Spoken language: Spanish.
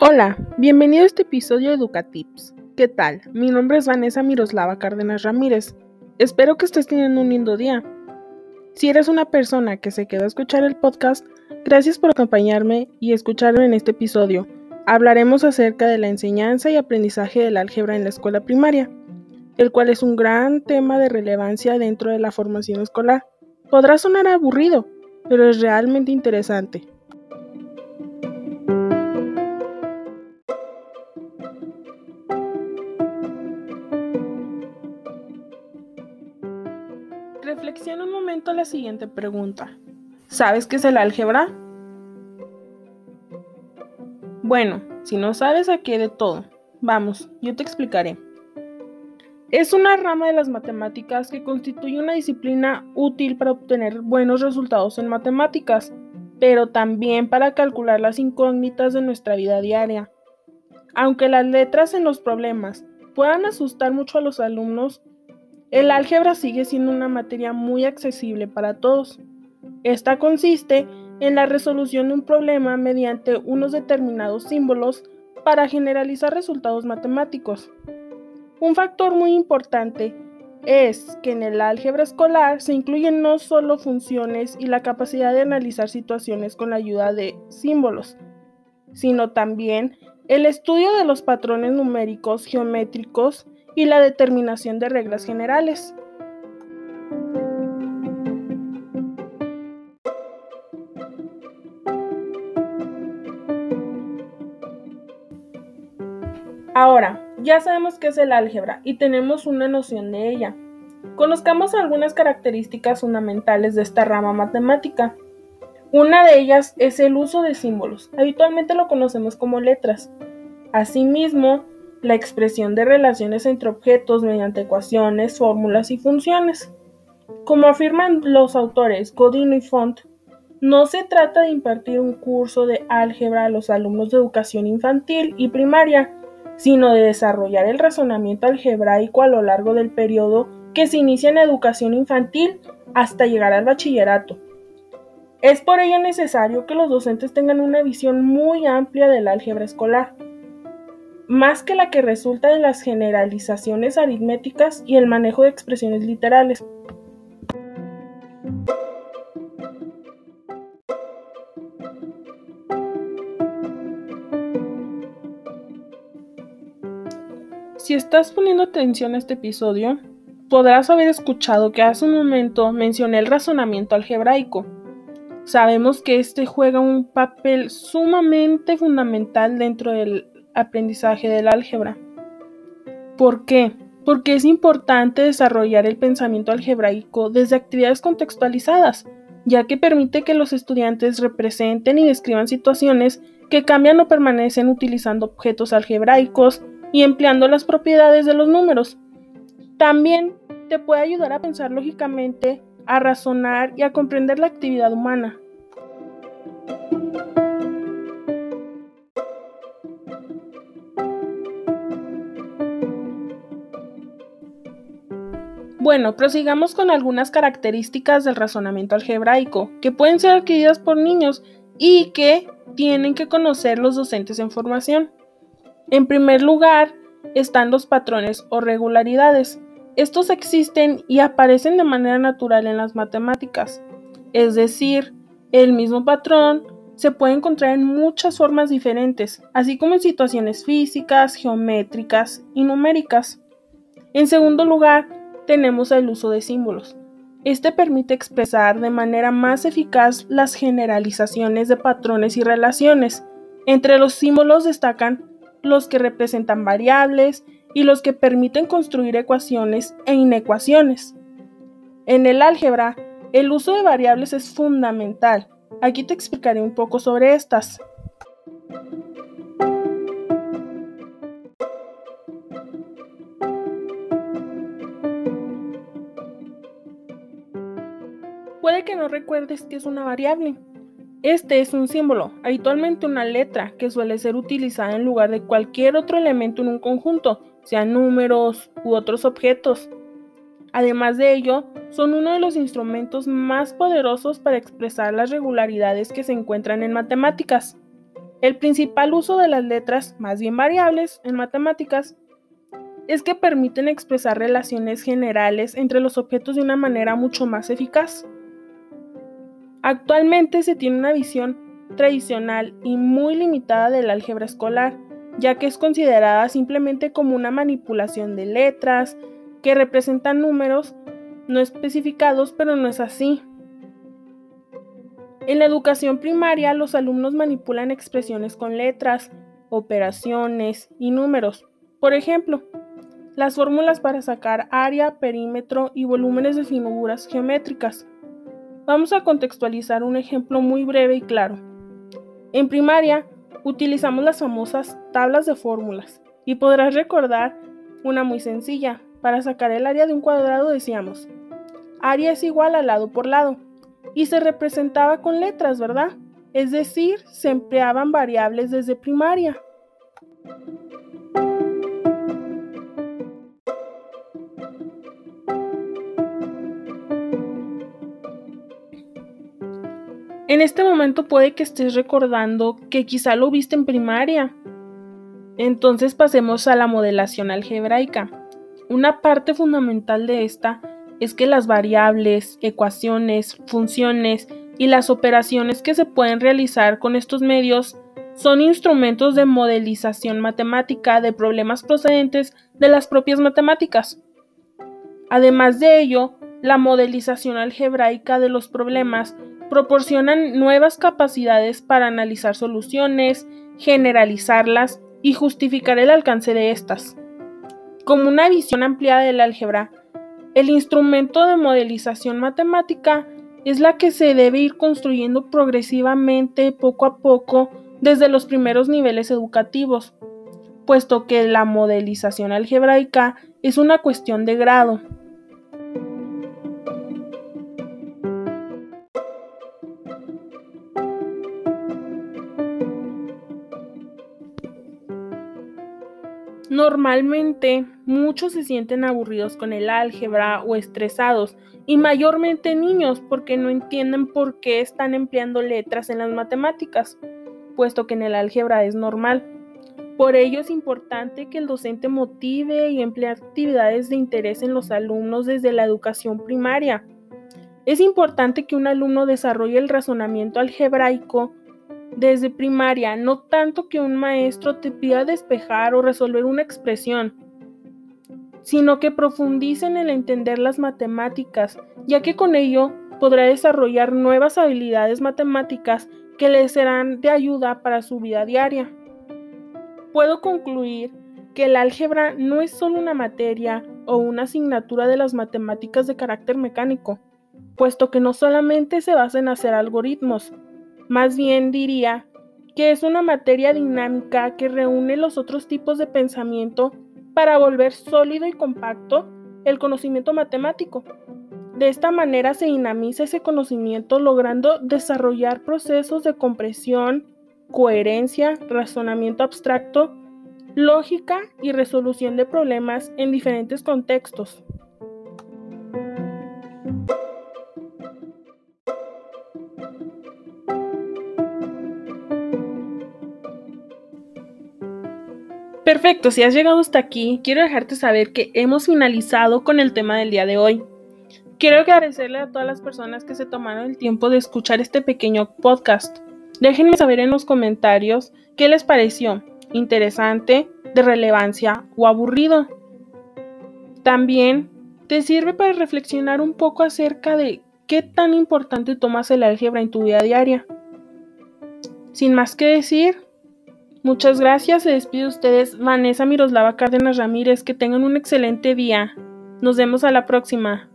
Hola, bienvenido a este episodio de Educatips. ¿Qué tal? Mi nombre es Vanessa Miroslava Cárdenas Ramírez. Espero que estés teniendo un lindo día. Si eres una persona que se quedó a escuchar el podcast, gracias por acompañarme y escucharme en este episodio. Hablaremos acerca de la enseñanza y aprendizaje del álgebra en la escuela primaria, el cual es un gran tema de relevancia dentro de la formación escolar. Podrá sonar aburrido, pero es realmente interesante. Reflexiona un momento la siguiente pregunta. ¿Sabes qué es el álgebra? Bueno, si no sabes a qué de todo, vamos, yo te explicaré. Es una rama de las matemáticas que constituye una disciplina útil para obtener buenos resultados en matemáticas, pero también para calcular las incógnitas de nuestra vida diaria. Aunque las letras en los problemas puedan asustar mucho a los alumnos, el álgebra sigue siendo una materia muy accesible para todos. Esta consiste en la resolución de un problema mediante unos determinados símbolos para generalizar resultados matemáticos. Un factor muy importante es que en el álgebra escolar se incluyen no solo funciones y la capacidad de analizar situaciones con la ayuda de símbolos, sino también el estudio de los patrones numéricos, geométricos y la determinación de reglas generales. Ahora, ya sabemos qué es el álgebra y tenemos una noción de ella. Conozcamos algunas características fundamentales de esta rama matemática. Una de ellas es el uso de símbolos. Habitualmente lo conocemos como letras. Asimismo, la expresión de relaciones entre objetos mediante ecuaciones, fórmulas y funciones. Como afirman los autores Godino y Font, no se trata de impartir un curso de álgebra a los alumnos de educación infantil y primaria, sino de desarrollar el razonamiento algebraico a lo largo del periodo que se inicia en educación infantil hasta llegar al bachillerato. Es por ello necesario que los docentes tengan una visión muy amplia del álgebra escolar más que la que resulta de las generalizaciones aritméticas y el manejo de expresiones literales. Si estás poniendo atención a este episodio, podrás haber escuchado que hace un momento mencioné el razonamiento algebraico. Sabemos que este juega un papel sumamente fundamental dentro del aprendizaje del álgebra. ¿Por qué? Porque es importante desarrollar el pensamiento algebraico desde actividades contextualizadas, ya que permite que los estudiantes representen y describan situaciones que cambian o permanecen utilizando objetos algebraicos y empleando las propiedades de los números. También te puede ayudar a pensar lógicamente, a razonar y a comprender la actividad humana. Bueno, prosigamos con algunas características del razonamiento algebraico que pueden ser adquiridas por niños y que tienen que conocer los docentes en formación. En primer lugar, están los patrones o regularidades. Estos existen y aparecen de manera natural en las matemáticas. Es decir, el mismo patrón se puede encontrar en muchas formas diferentes, así como en situaciones físicas, geométricas y numéricas. En segundo lugar, tenemos el uso de símbolos. Este permite expresar de manera más eficaz las generalizaciones de patrones y relaciones. Entre los símbolos destacan los que representan variables y los que permiten construir ecuaciones e inecuaciones. En el álgebra, el uso de variables es fundamental. Aquí te explicaré un poco sobre estas. Puede que no recuerdes que es una variable. Este es un símbolo, habitualmente una letra, que suele ser utilizada en lugar de cualquier otro elemento en un conjunto, sean números u otros objetos. Además de ello, son uno de los instrumentos más poderosos para expresar las regularidades que se encuentran en matemáticas. El principal uso de las letras, más bien variables, en matemáticas, es que permiten expresar relaciones generales entre los objetos de una manera mucho más eficaz. Actualmente se tiene una visión tradicional y muy limitada del álgebra escolar, ya que es considerada simplemente como una manipulación de letras que representan números no especificados, pero no es así. En la educación primaria, los alumnos manipulan expresiones con letras, operaciones y números. Por ejemplo, las fórmulas para sacar área, perímetro y volúmenes de figuras geométricas. Vamos a contextualizar un ejemplo muy breve y claro. En primaria, utilizamos las famosas tablas de fórmulas y podrás recordar una muy sencilla. Para sacar el área de un cuadrado decíamos, área es igual a lado por lado, y se representaba con letras, ¿verdad? Es decir, se empleaban variables desde primaria. En este momento puede que estés recordando que quizá lo viste en primaria. Entonces pasemos a la modelación algebraica. Una parte fundamental de esta es que las variables, ecuaciones, funciones y las operaciones que se pueden realizar con estos medios son instrumentos de modelización matemática de problemas procedentes de las propias matemáticas. Además de ello, la modelización algebraica de los problemas proporcionan nuevas capacidades para analizar soluciones, generalizarlas y justificar el alcance de estas. Como una visión ampliada del álgebra, el instrumento de modelización matemática es la que se debe ir construyendo progresivamente, poco a poco, desde los primeros niveles educativos, puesto que la modelización algebraica es una cuestión de grado. Normalmente muchos se sienten aburridos con el álgebra o estresados, y mayormente niños porque no entienden por qué están empleando letras en las matemáticas, puesto que en el álgebra es normal. Por ello es importante que el docente motive y emplee actividades de interés en los alumnos desde la educación primaria. Es importante que un alumno desarrolle el razonamiento algebraico desde primaria, no tanto que un maestro te pida despejar o resolver una expresión, sino que profundice en el entender las matemáticas, ya que con ello podrá desarrollar nuevas habilidades matemáticas que le serán de ayuda para su vida diaria. Puedo concluir que el álgebra no es solo una materia o una asignatura de las matemáticas de carácter mecánico, puesto que no solamente se basa en hacer algoritmos, más bien diría que es una materia dinámica que reúne los otros tipos de pensamiento para volver sólido y compacto el conocimiento matemático. De esta manera se dinamiza ese conocimiento logrando desarrollar procesos de compresión, coherencia, razonamiento abstracto, lógica y resolución de problemas en diferentes contextos. Perfecto, si has llegado hasta aquí, quiero dejarte saber que hemos finalizado con el tema del día de hoy. Quiero agradecerle a todas las personas que se tomaron el tiempo de escuchar este pequeño podcast. Déjenme saber en los comentarios qué les pareció, interesante, de relevancia o aburrido. También te sirve para reflexionar un poco acerca de qué tan importante tomas el álgebra en tu vida diaria. Sin más que decir, Muchas gracias, se despide de ustedes Vanessa Miroslava Cárdenas Ramírez, que tengan un excelente día. Nos vemos a la próxima.